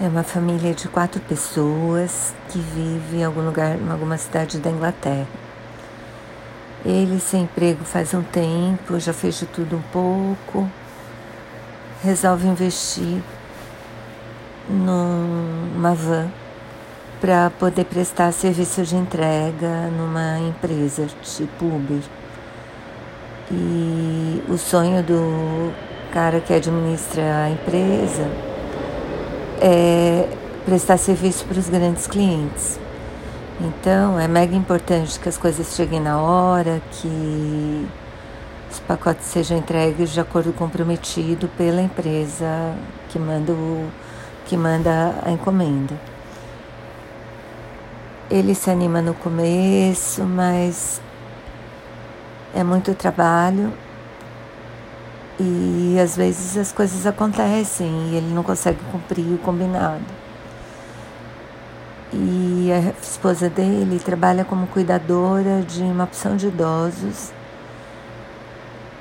É uma família de quatro pessoas que vive em algum lugar, em alguma cidade da Inglaterra. Ele sem emprego faz um tempo, já fez de tudo um pouco, resolve investir numa van para poder prestar serviço de entrega numa empresa tipo Uber. E o sonho do cara que administra a empresa é prestar serviço para os grandes clientes. Então é mega importante que as coisas cheguem na hora, que os pacotes sejam entregues de acordo com o prometido pela empresa que manda, o, que manda a encomenda. Ele se anima no começo, mas é muito trabalho e às vezes as coisas acontecem e ele não consegue cumprir o combinado. E a esposa dele trabalha como cuidadora de uma opção de idosos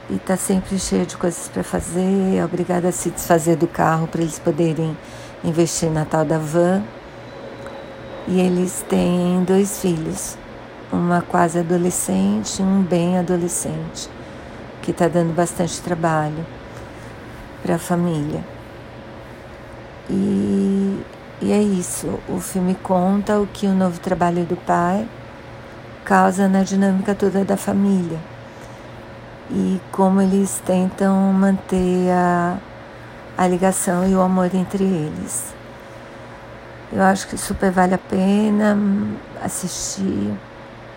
e está sempre cheia de coisas para fazer, é obrigada a se desfazer do carro para eles poderem investir na tal da van. E eles têm dois filhos, uma quase adolescente e um bem adolescente que está dando bastante trabalho para a família. E, e é isso. O filme conta o que o novo trabalho do pai causa na dinâmica toda da família e como eles tentam manter a, a ligação e o amor entre eles. Eu acho que super vale a pena assistir,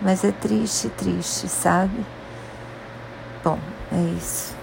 mas é triste, triste, sabe? Bom, é isso.